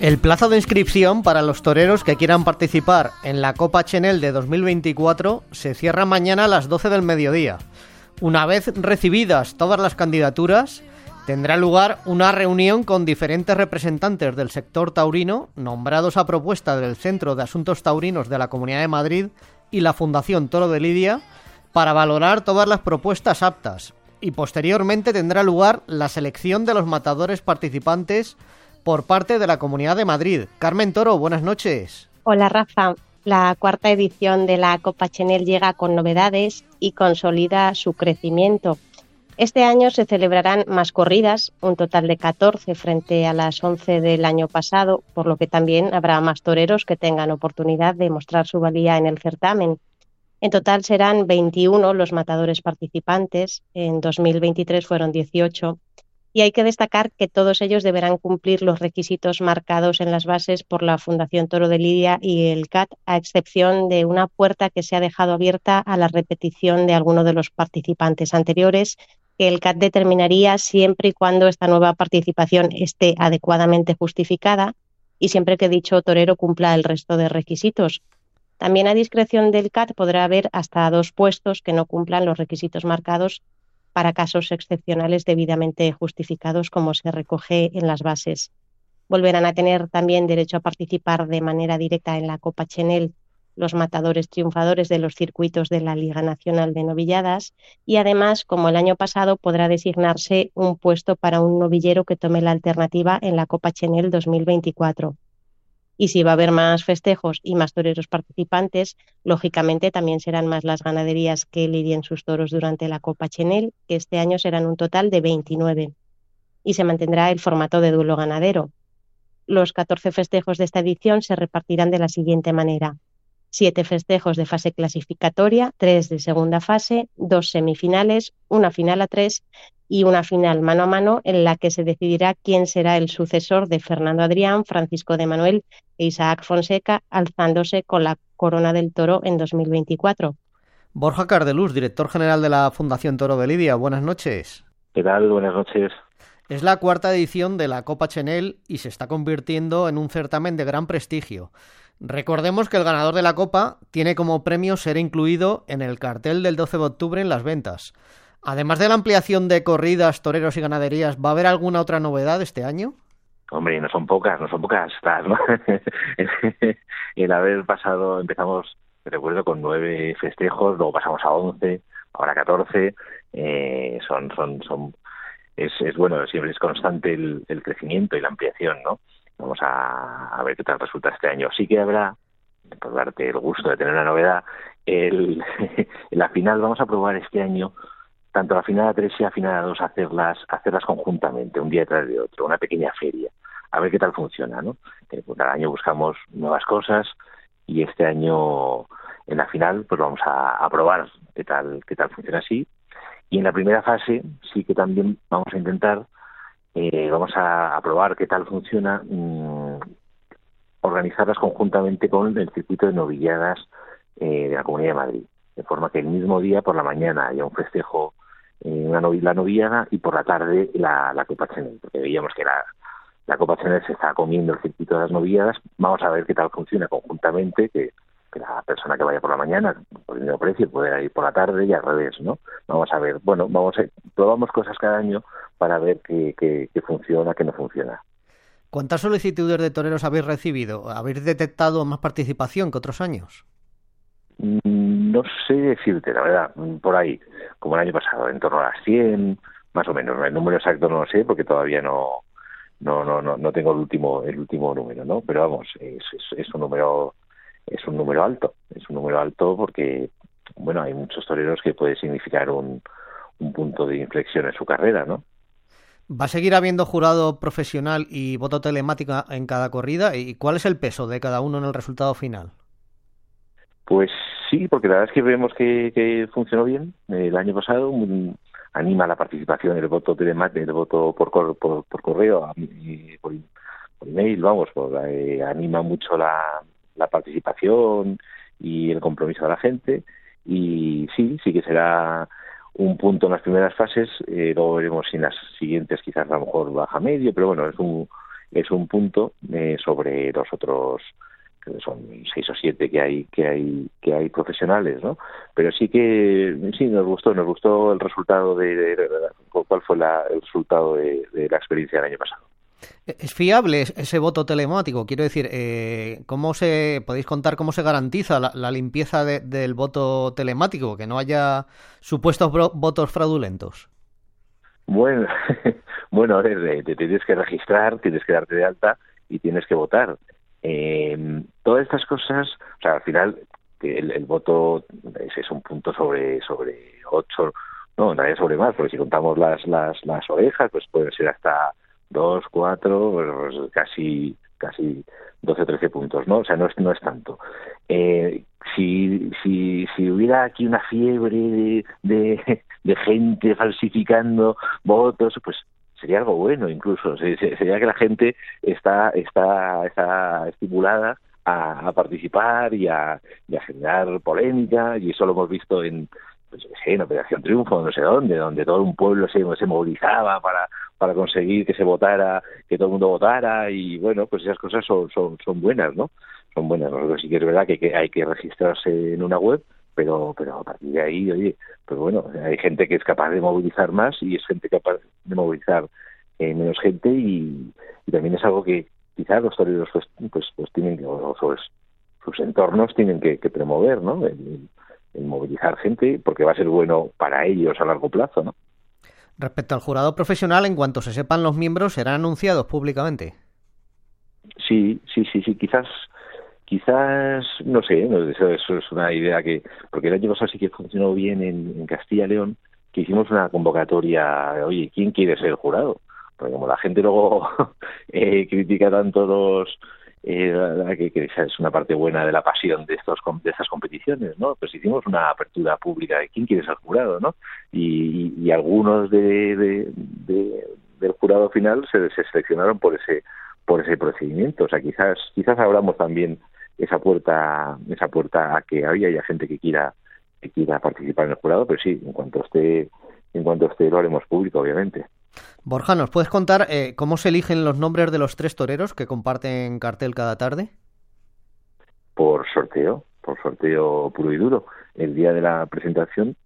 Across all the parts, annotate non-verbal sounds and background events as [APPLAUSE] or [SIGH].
El plazo de inscripción para los toreros que quieran participar en la Copa Chenel de 2024 se cierra mañana a las 12 del mediodía. Una vez recibidas todas las candidaturas, tendrá lugar una reunión con diferentes representantes del sector taurino, nombrados a propuesta del Centro de Asuntos Taurinos de la Comunidad de Madrid y la Fundación Toro de Lidia, para valorar todas las propuestas aptas. Y posteriormente tendrá lugar la selección de los matadores participantes por parte de la Comunidad de Madrid. Carmen Toro, buenas noches. Hola Rafa. La cuarta edición de la Copa Chenel llega con novedades y consolida su crecimiento. Este año se celebrarán más corridas, un total de 14 frente a las 11 del año pasado, por lo que también habrá más toreros que tengan oportunidad de mostrar su valía en el certamen. En total serán 21 los matadores participantes, en 2023 fueron 18 y hay que destacar que todos ellos deberán cumplir los requisitos marcados en las bases por la Fundación Toro de Lidia y el CAT, a excepción de una puerta que se ha dejado abierta a la repetición de alguno de los participantes anteriores, que el CAT determinaría siempre y cuando esta nueva participación esté adecuadamente justificada y siempre que dicho torero cumpla el resto de requisitos. También a discreción del CAT podrá haber hasta dos puestos que no cumplan los requisitos marcados para casos excepcionales debidamente justificados, como se recoge en las bases. Volverán a tener también derecho a participar de manera directa en la Copa Chenel los matadores triunfadores de los circuitos de la Liga Nacional de Novilladas y además, como el año pasado, podrá designarse un puesto para un novillero que tome la alternativa en la Copa Chenel 2024. Y si va a haber más festejos y más toreros participantes, lógicamente también serán más las ganaderías que lidien sus toros durante la Copa Chenel, que este año serán un total de 29. Y se mantendrá el formato de duelo ganadero. Los 14 festejos de esta edición se repartirán de la siguiente manera. Siete festejos de fase clasificatoria, tres de segunda fase, dos semifinales, una final a tres y una final mano a mano en la que se decidirá quién será el sucesor de Fernando Adrián, Francisco de Manuel e Isaac Fonseca, alzándose con la corona del toro en 2024. Borja Cardeluz, director general de la Fundación Toro de Lidia, buenas noches. ¿Qué tal? Buenas noches. Es la cuarta edición de la Copa Chenel y se está convirtiendo en un certamen de gran prestigio. Recordemos que el ganador de la Copa tiene como premio ser incluido en el cartel del 12 de octubre en las ventas. Además de la ampliación de corridas, toreros y ganaderías, ¿va a haber alguna otra novedad este año? Hombre, no son pocas, no son pocas estas, [LAUGHS] el haber pasado, empezamos, recuerdo, con nueve festejos, luego pasamos a once, ahora catorce, eh, son, son, son, es, es bueno, siempre es constante el crecimiento y la ampliación, ¿no? Vamos a, a ver qué tal resulta este año. Sí que habrá, por darte el gusto de tener una novedad, el, [LAUGHS] la final vamos a probar este año tanto la final a 3 y la final a 2 hacerlas, hacerlas conjuntamente, un día detrás de otro, una pequeña feria, a ver qué tal funciona, ¿no? Pues, cada año buscamos nuevas cosas y este año en la final pues vamos a, a probar qué tal, qué tal funciona así. Y en la primera fase sí que también vamos a intentar, eh, vamos a, probar qué tal funciona, mmm, organizarlas conjuntamente con el circuito de novilladas eh, de la Comunidad de Madrid. De forma que el mismo día por la mañana haya un festejo en una novia, la novillada y por la tarde la, la Copa Chanel, porque veíamos que la, la Copa Chanel se está comiendo el circuito de las novilladas, vamos a ver qué tal funciona conjuntamente, que, que la persona que vaya por la mañana por el mismo precio pueda ir por la tarde y al revés, ¿no? Vamos a ver, bueno, vamos a, probamos cosas cada año para ver qué, qué, qué funciona, qué no funciona. ¿Cuántas solicitudes de toreros habéis recibido? ¿Habéis detectado más participación que otros años? No sé decirte, la verdad, por ahí, como el año pasado, en torno a las 100, más o menos. El número exacto no lo sé porque todavía no no no no, no tengo el último el último número, ¿no? Pero vamos, es, es, es un número es un número alto, es un número alto porque bueno, hay muchos toreros que puede significar un, un punto de inflexión en su carrera, ¿no? ¿Va a seguir habiendo jurado profesional y voto telemático en cada corrida? ¿Y cuál es el peso de cada uno en el resultado final? Pues sí, porque la verdad es que vemos que, que funcionó bien el año pasado. anima la participación, el voto telemático, el voto por, por, por correo, por, por email, vamos, por, eh, anima mucho la, la participación y el compromiso de la gente. Y sí, sí que será un punto en las primeras fases, eh, luego veremos si en las siguientes quizás a lo mejor baja medio, pero bueno, es un es un punto eh, sobre los otros son seis o siete que hay que hay que hay profesionales no pero sí que sí nos gustó nos gustó el resultado de, cuál fue el resultado de, la experiencia del año pasado ¿Es fiable ese voto telemático? Quiero decir, eh, ¿cómo se podéis contar cómo se garantiza la, limpieza del voto telemático, que no haya supuestos votos fraudulentos? Bueno, [LAUGHS] bueno, a eh, te tienes que registrar, tienes que darte de alta y tienes que votar. Eh, todas estas cosas, o sea, al final el, el voto es, es, un punto sobre sobre ocho, no, realidad sobre más, porque si contamos las las las orejas, pues puede ser hasta dos, cuatro, pues casi casi 12 o 13 puntos, ¿no? O sea, no es, no es tanto. Eh, si, si, si hubiera aquí una fiebre de, de, gente falsificando votos, pues sería algo bueno incluso. Sería que la gente está, está, está estimulada a, participar y a, y a generar polémica, y eso lo hemos visto en, pues, en Operación Triunfo, no sé dónde, donde todo un pueblo se, se movilizaba para, para conseguir que se votara, que todo el mundo votara y bueno, pues esas cosas son, son, son buenas, ¿no? Son buenas. Nosotros sí que es verdad que, hay que registrarse en una web, pero pero a partir de ahí, oye, pues bueno, hay gente que es capaz de movilizar más y es gente capaz de movilizar eh, menos gente y, también es algo que quizás los toreros pues pues, pues tienen que, o, sus entornos tienen que, promover, ¿no? el movilizar gente porque va a ser bueno para ellos a largo plazo, ¿no? Respecto al jurado profesional, en cuanto se sepan los miembros, serán anunciados públicamente. Sí, sí, sí, sí. Quizás, quizás, no sé, eso, es una idea que, porque el año pasado sí que funcionó bien en, Castilla y León, que hicimos una convocatoria, oye, ¿quién quiere ser jurado? Porque como la gente luego [LAUGHS] eh, critica tanto los eh, que, que, es una parte buena de la pasión de estos de estas competiciones, ¿no? Pues hicimos una apertura pública de quién quiere ser jurado, ¿no? Y, algunos de, de, del jurado final se, se, seleccionaron por ese por ese procedimiento, o sea, quizás quizás abramos también esa puerta esa puerta a que haya gente que quiera que quiera participar en el jurado, pero sí, en cuanto esté en cuanto esté lo haremos público, obviamente. Borja, ¿nos puedes contar eh, cómo se eligen los nombres de los tres toreros que comparten cartel cada tarde? Por sorteo, por sorteo puro y duro. El día de la presentación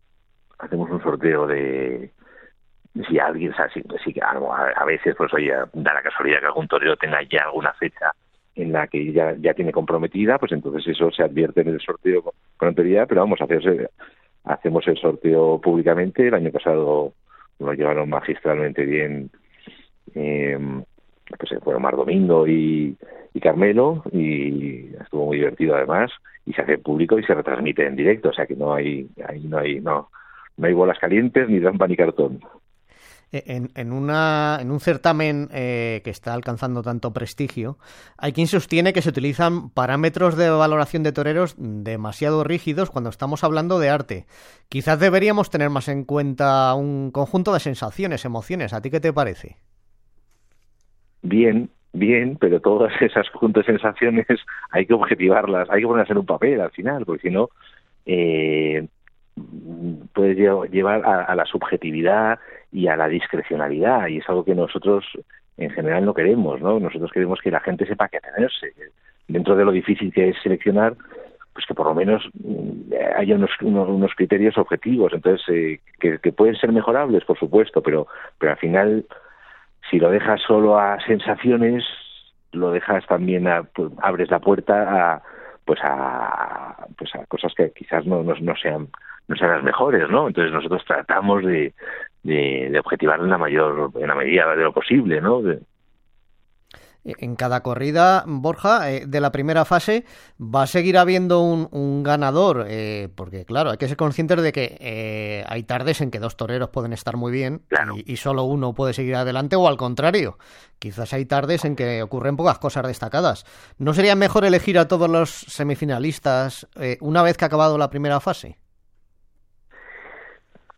hacemos un sorteo de si alguien, o a, a, veces, pues oye, da la casualidad que algún torero tenga ya alguna fecha en la que ya, ya tiene comprometida, pues entonces eso se advierte en el sorteo con, anterioridad, pero vamos, hacer, hacemos el sorteo públicamente. El año pasado lo llevaron magistralmente bien eh, pues fueron Mar Domingo y, y, Carmelo y estuvo muy divertido además y se hace público y se retransmite en directo o sea que no hay ahí no hay no no hay bolas calientes ni trampa ni cartón en, en, una, en un certamen eh, que está alcanzando tanto prestigio, hay quien sostiene que se utilizan parámetros de valoración de toreros demasiado rígidos cuando estamos hablando de arte. Quizás deberíamos tener más en cuenta un conjunto de sensaciones, emociones. ¿A ti qué te parece? Bien, bien, pero todas esas de sensaciones hay que objetivarlas, hay que ponerlas en un papel al final, porque si no, eh, puede llevar a, la subjetividad y a la discrecionalidad y es algo que nosotros en general no queremos, ¿no? Nosotros queremos que la gente sepa qué atenerse, dentro de lo difícil que es seleccionar, pues que por lo menos mm, haya unos, unos, criterios objetivos, entonces eh, que, que, pueden ser mejorables, por supuesto, pero pero al final si lo dejas solo a sensaciones, lo dejas también a, pues, abres la puerta a pues a pues a cosas que quizás no, no, no sean no sean las mejores, ¿no? Entonces nosotros tratamos de, de, objetivar en la mayor, en la medida de lo posible, ¿no? en cada corrida, Borja, eh, de la primera fase, va a seguir habiendo un, ganador, eh, porque claro, hay que ser conscientes de que eh, hay tardes en que dos toreros pueden estar muy bien y, y, solo uno puede seguir adelante, o al contrario, quizás hay tardes en que ocurren pocas cosas destacadas. ¿No sería mejor elegir a todos los semifinalistas una vez que ha acabado la primera fase?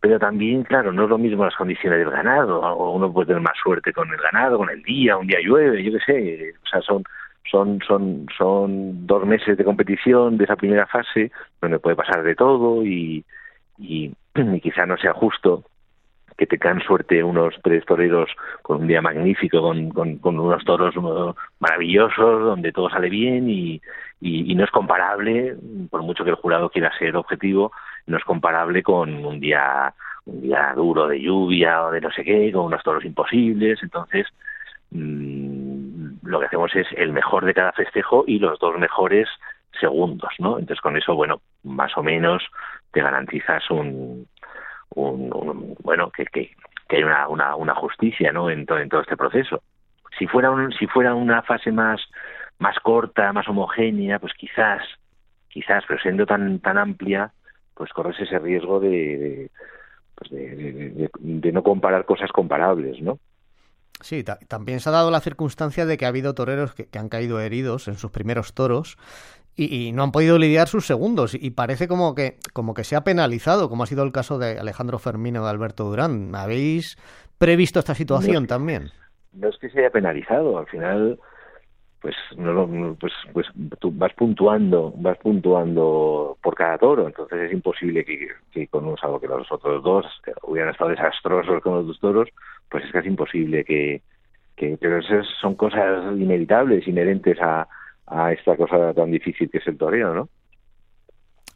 Pero también, claro, no es lo mismo las condiciones del ganado, o uno puede tener más suerte con el ganado, con el día, un día llueve, yo qué sé, o sea, son son son son dos meses de competición de esa primera fase donde puede pasar de todo y y, [CLEARS THROAT] quizá no sea justo que tengan suerte unos tres toreros con un día magnífico, con, con, unos toros maravillosos, donde todo sale bien y, y, no es comparable, por mucho que el jurado quiera ser objetivo, no es comparable con un día un día duro de lluvia o de no sé qué, con unos toros imposibles, entonces mmm, lo que hacemos es el mejor de cada festejo y los dos mejores segundos, ¿no? Entonces con eso, bueno, más o menos te garantizas un, un, bueno, que, que, que hay una, una, una, justicia, ¿no? En, todo, en todo este proceso. Si fuera un, si fuera una fase más más corta, más homogénea, pues quizás, quizás, pero siendo tan tan amplia, pues corres ese riesgo de, de, pues de, de no comparar cosas comparables, ¿no? Sí, también se ha dado la circunstancia de que ha habido toreros que, han caído heridos en sus primeros toros y, no han podido lidiar sus segundos y parece como que como que se ha penalizado, como ha sido el caso de Alejandro Fermino de Alberto Durán. ¿Habéis previsto esta situación también? No es que se haya penalizado, al final pues no pues pues tú vas puntuando vas puntuando por cada toro entonces es imposible que, que con un salvo que los otros dos hubieran estado desastrosos con los dos toros pues es casi imposible que, que pero esas son cosas inevitables inherentes a, a esta cosa tan difícil que es el toreo no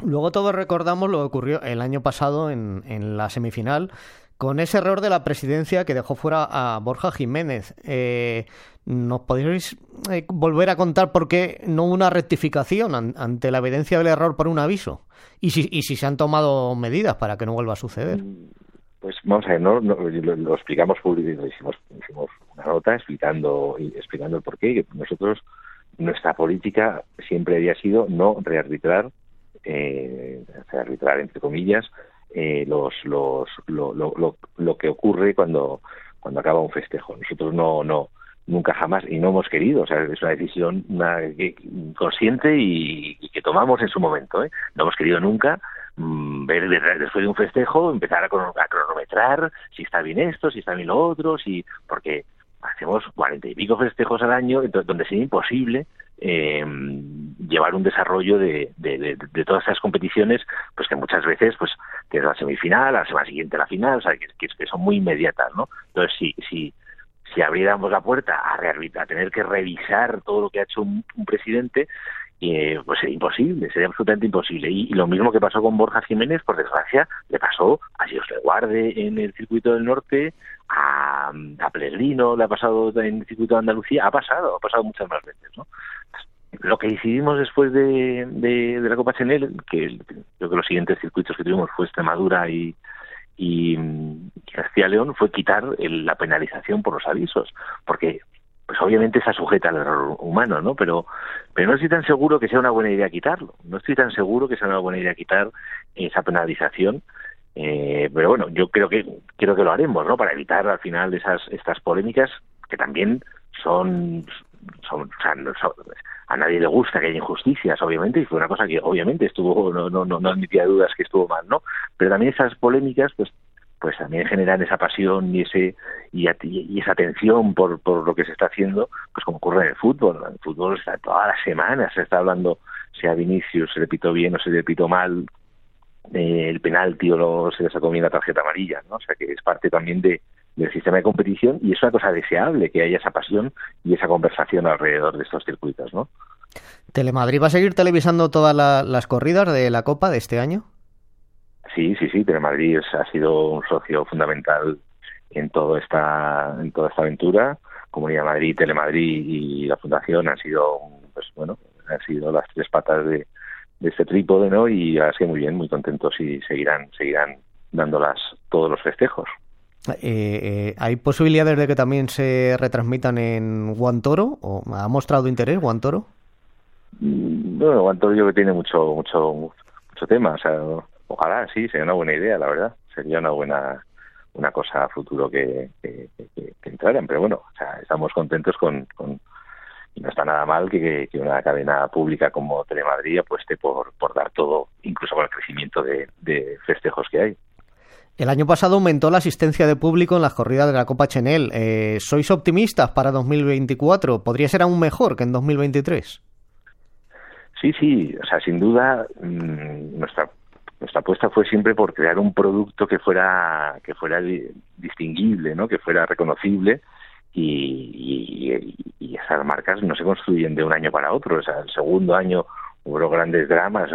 Luego todos recordamos lo que ocurrió el año pasado en, en la semifinal, con ese error de la presidencia que dejó fuera a Borja Jiménez. Eh, ¿Nos podríais eh, volver a contar por qué no hubo una rectificación ante la evidencia del error por un aviso? Y si, y si se han tomado medidas para que no vuelva a suceder. Pues vamos a ver, ¿no? lo, explicamos públicamente, hicimos, hicimos una nota explicando, explicando el porqué. Nosotros, nuestra política siempre había sido no rearbitrar, eh, rearbitrar entre comillas, eh, los, los, lo, lo, lo, que ocurre cuando, cuando acaba un festejo. Nosotros no, no, nunca jamás, y no hemos querido, o sea, es una decisión una, consciente y, que tomamos en su momento, ¿eh? No hemos querido nunca mm, ver después de un festejo, empezar a, cronometrar si está bien esto, si está bien lo otro, si, porque hacemos cuarenta y pico festejos al año, donde sería imposible eh, llevar un desarrollo de, de, de, todas esas competiciones, pues que muchas veces, pues, tienes la semifinal, la semana siguiente la final, o sea, que, que, son muy inmediatas, ¿no? Entonces, si, si, si abriéramos la puerta a, a tener que revisar todo lo que ha hecho un, presidente, eh, pues sería imposible, sería absolutamente imposible. Y, lo mismo que pasó con Borja Jiménez, por desgracia, le pasó a Dios le guarde en el circuito del norte, a, a Pellegrino le ha pasado en el circuito de Andalucía, ha pasado, ha pasado muchas más veces, ¿no? Lo que decidimos después de, la Copa Chanel, que creo que los siguientes circuitos que tuvimos fue Extremadura y, y, Castilla León, fue quitar la penalización por los avisos, porque pues obviamente está sujeta al error humano, ¿no? Pero, pero no estoy tan seguro que sea una buena idea quitarlo. No estoy tan seguro que sea una buena idea quitar esa penalización. Eh, pero bueno, yo creo que creo que lo haremos, ¿no? Para evitar al final esas estas polémicas que también son son, a nadie le gusta que haya injusticias, obviamente, y fue una cosa que obviamente estuvo, no, no, no, admitía dudas que estuvo mal, ¿no? Pero también esas polémicas, pues pues también generan esa pasión y ese y, y, esa atención por, por lo que se está haciendo, pues como ocurre en el fútbol. En el fútbol está todas las semanas se está hablando si a Vinicius se le pitó bien o se le pitó mal eh, el penalti o no se le sacó bien la tarjeta amarilla, ¿no? O sea que es parte también de, del sistema de competición y es una cosa deseable que haya esa pasión y esa conversación alrededor de estos circuitos, ¿no? ¿Telemadrid va a seguir televisando todas las corridas de la Copa de este año? Sí, sí, sí, Telemadrid ha sido un socio fundamental en toda esta en toda esta aventura. Comunidad Madrid, Telemadrid y la Fundación han sido, pues bueno, han sido las tres patas de, de este trípode, ¿no? Y sido muy bien, muy contentos y seguirán seguirán dándolas todos los festejos. Eh, eh, ¿Hay posibilidades de que también se retransmitan en Guantoro? ¿O ¿Ha mostrado interés Guantoro? Mm, bueno, Guantoro yo que tiene mucho, mucho, mucho tema. O sea, ojalá, sí, sería una buena idea, la verdad. Sería una buena una cosa a futuro que, que, entraran. Pero bueno, o sea, estamos contentos con, con, y no está nada mal que, una cadena pública como Telemadrid apueste por, por dar todo, incluso con el crecimiento de festejos que hay. El año pasado aumentó la asistencia de público en las corridas de la Copa Chenel. Eh, ¿Sois optimistas para 2024? ¿Podría ser aún mejor que en 2023? Sí, sí, o sea, sin duda mm, nuestra nuestra apuesta fue siempre por crear un producto que fuera que fuera distinguible, ¿no? Que fuera reconocible y, y, esas marcas no se construyen de un año para otro. O sea, el segundo año hubo grandes dramas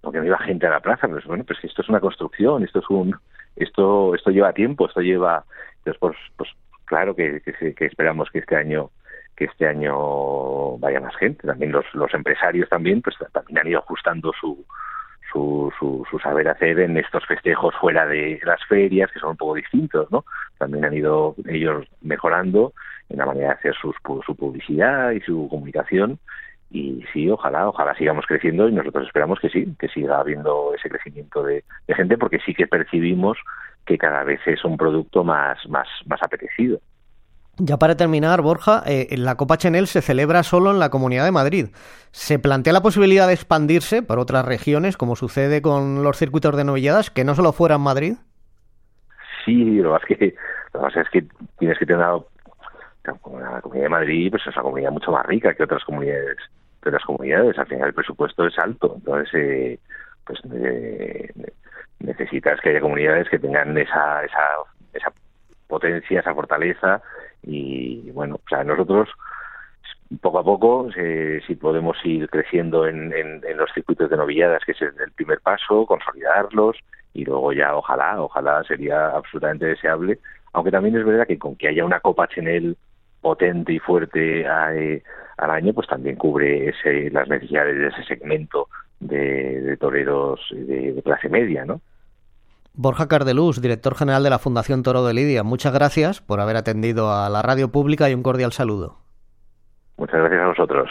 porque no iba gente a la plaza. Pero bueno, pues esto es una construcción, esto es un esto esto lleva tiempo, esto lleva entonces pues, pues claro que, que, esperamos que este año que este año vaya más gente. También los, los empresarios también pues también han ido ajustando su su, su, saber hacer en estos festejos fuera de las ferias, que son un poco distintos, ¿no? También han ido ellos mejorando en la manera de hacer sus, su publicidad y su comunicación. Y sí, ojalá, ojalá sigamos creciendo y nosotros esperamos que sí, que siga habiendo ese crecimiento de, gente, porque sí que percibimos que cada vez es un producto más, más, más apetecido. Ya para terminar, Borja, eh, la Copa Chanel se celebra solo en la Comunidad de Madrid. ¿Se plantea la posibilidad de expandirse por otras regiones, como sucede con los circuitos de novilladas, que no solo fuera en Madrid? Sí, lo que, que, pasa es que tienes que tener la Comunidad de Madrid, pues es una comunidad mucho más rica que otras comunidades. Que otras comunidades, al final el presupuesto es alto, entonces eh, pues eh, necesitas que haya comunidades que tengan esa, esa, esa potencia, esa fortaleza y bueno, o sea, nosotros poco a poco, eh, si podemos ir creciendo en, los circuitos de novilladas, que es el primer paso, consolidarlos y luego ya ojalá, ojalá sería absolutamente deseable, aunque también es verdad que con que haya una Copa Chanel potente y fuerte eh, al año, pues también cubre ese, las necesidades de ese segmento de, toreros de, de clase media, ¿no? Borja Cardelús, director general de la Fundación Toro de Lidia, muchas gracias por haber atendido a la radio pública y un cordial saludo. Muchas gracias a vosotros.